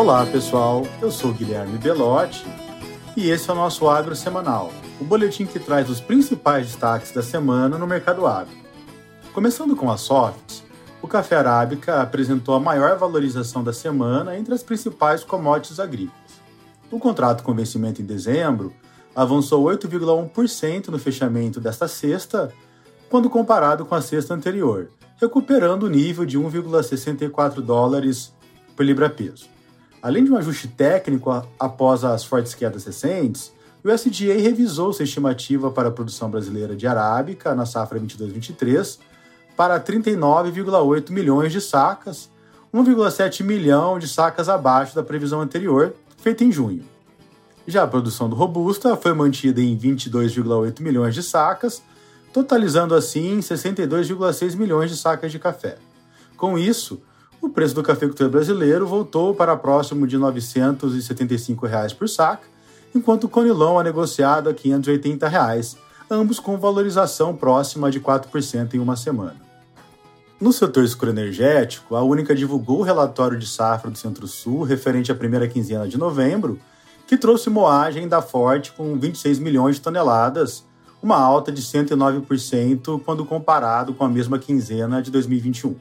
Olá pessoal, eu sou Guilherme Belotti e esse é o nosso Agro Semanal, o boletim que traz os principais destaques da semana no mercado agro. Começando com a Softs, o café arábica apresentou a maior valorização da semana entre as principais commodities agrícolas. O contrato com vencimento em dezembro avançou 8,1% no fechamento desta sexta, quando comparado com a sexta anterior, recuperando o nível de 1,64 dólares por libra-peso. Além de um ajuste técnico após as fortes quedas recentes, o USDA revisou sua estimativa para a produção brasileira de arábica na safra 22-23 para 39,8 milhões de sacas, 1,7 milhão de sacas abaixo da previsão anterior, feita em junho. Já a produção do Robusta foi mantida em 22,8 milhões de sacas, totalizando assim 62,6 milhões de sacas de café. Com isso, o preço do cafeicultor brasileiro voltou para próximo de 975 reais por saca, enquanto o conilon é negociado a 580 reais, ambos com valorização próxima de 4% em uma semana. No setor escuro-energético, a Única divulgou o relatório de safra do Centro-Sul referente à primeira quinzena de novembro, que trouxe moagem da Forte com 26 milhões de toneladas, uma alta de 109% quando comparado com a mesma quinzena de 2021.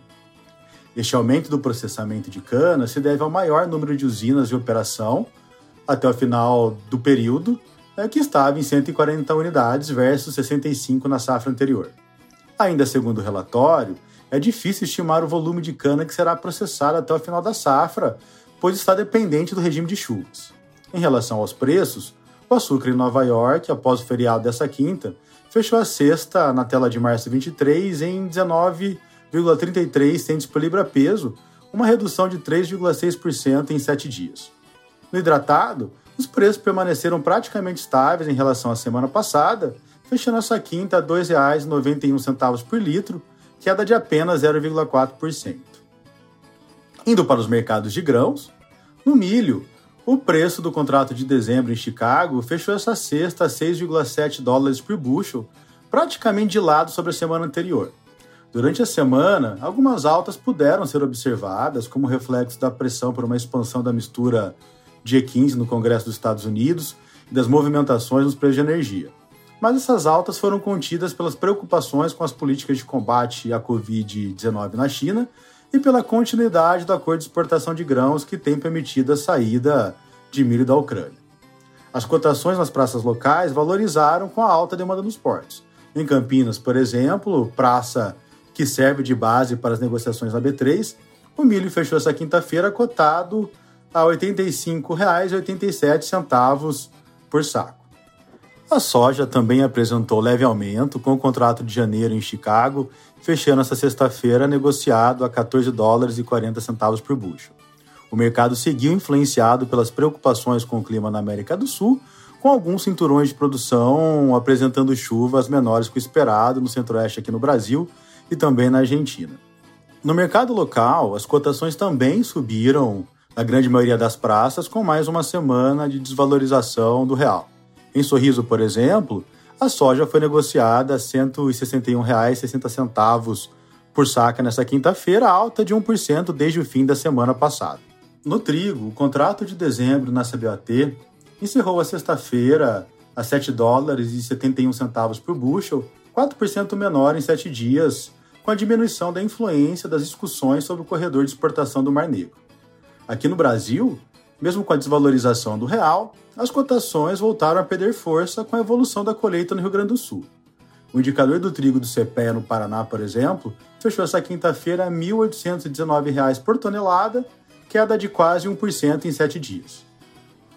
Este aumento do processamento de cana se deve ao maior número de usinas em operação até o final do período, né, que estava em 140 unidades versus 65 na safra anterior. Ainda segundo o relatório, é difícil estimar o volume de cana que será processado até o final da safra, pois está dependente do regime de chuvas. Em relação aos preços, o açúcar em Nova York, após o feriado dessa quinta, fechou a sexta na tela de março 23 em 19,33 centes por libra-peso, uma redução de 3,6% em sete dias. No hidratado, os preços permaneceram praticamente estáveis em relação à semana passada, fechando essa quinta a R$ 2,91 por litro, queda de apenas 0,4%. Indo para os mercados de grãos, no milho, o preço do contrato de dezembro em Chicago fechou essa sexta a 6,7 dólares por bushel, praticamente de lado sobre a semana anterior. Durante a semana, algumas altas puderam ser observadas como reflexo da pressão por uma expansão da mistura G15 no Congresso dos Estados Unidos e das movimentações nos preços de energia. Mas essas altas foram contidas pelas preocupações com as políticas de combate à Covid-19 na China e pela continuidade do acordo de exportação de grãos que tem permitido a saída de milho da Ucrânia. As cotações nas praças locais valorizaram com a alta demanda nos portos. Em Campinas, por exemplo, praça que serve de base para as negociações na B3, o milho fechou essa quinta-feira cotado a R$ 85,87 por saco. A soja também apresentou leve aumento, com o contrato de janeiro em Chicago fechando essa sexta-feira negociado a 14 dólares e 40 centavos por bushel. O mercado seguiu influenciado pelas preocupações com o clima na América do Sul, com alguns cinturões de produção apresentando chuvas menores que o esperado no centro-oeste aqui no Brasil e também na Argentina. No mercado local, as cotações também subiram na grande maioria das praças, com mais uma semana de desvalorização do real. Em Sorriso, por exemplo, a soja foi negociada a R$ 161,60 por saca nesta quinta-feira, alta de 1% desde o fim da semana passada. No trigo, o contrato de dezembro na CBOT encerrou a sexta-feira a 7 dólares e 71 centavos por bushel, 4% menor em sete dias, com a diminuição da influência das discussões sobre o corredor de exportação do Mar Negro. Aqui no Brasil, mesmo com a desvalorização do real, as cotações voltaram a perder força com a evolução da colheita no Rio Grande do Sul. O indicador do trigo do CPEA no Paraná, por exemplo, fechou essa quinta-feira a R$ 1.819 por tonelada, queda de quase 1% em sete dias.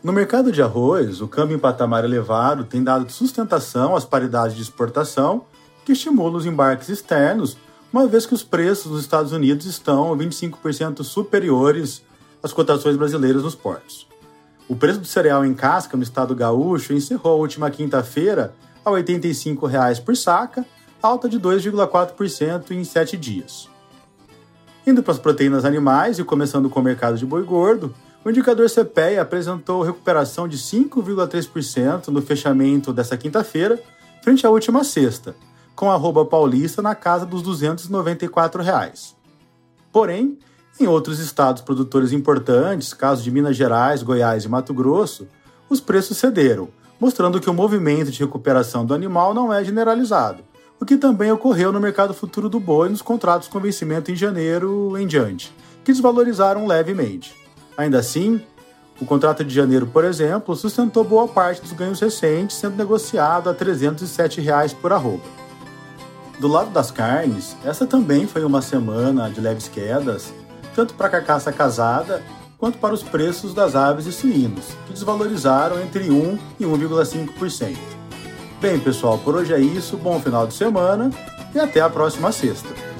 No mercado de arroz, o câmbio em patamar elevado tem dado sustentação às paridades de exportação, que estimulam os embarques externos, uma vez que os preços nos Estados Unidos estão 25% superiores as cotações brasileiras nos portos. O preço do cereal em casca no estado gaúcho encerrou a última quinta-feira a 85 reais por saca, alta de 2,4% em sete dias. Indo para as proteínas animais e começando com o mercado de boi gordo, o indicador CPEA apresentou recuperação de 5,3% no fechamento dessa quinta-feira, frente à última sexta, com arroba paulista na casa dos 294 reais. Porém, Em outros estados produtores importantes, caso de Minas Gerais, Goiás e Mato Grosso, os preços cederam, mostrando que o movimento de recuperação do animal não é generalizado, o que também ocorreu no mercado futuro do boi nos contratos com vencimento em janeiro em diante, que desvalorizaram levemente. Ainda assim, o contrato de janeiro, por exemplo, sustentou boa parte dos ganhos recentes, sendo negociado a 307 reais por arroba. Do lado das carnes, essa também foi uma semana de leves quedas, tanto para a carcaça casada quanto para os preços das aves e suínos, que desvalorizaram entre 1 e 1,5%. Bem, pessoal, por hoje é isso. Bom final de semana e até a próxima sexta.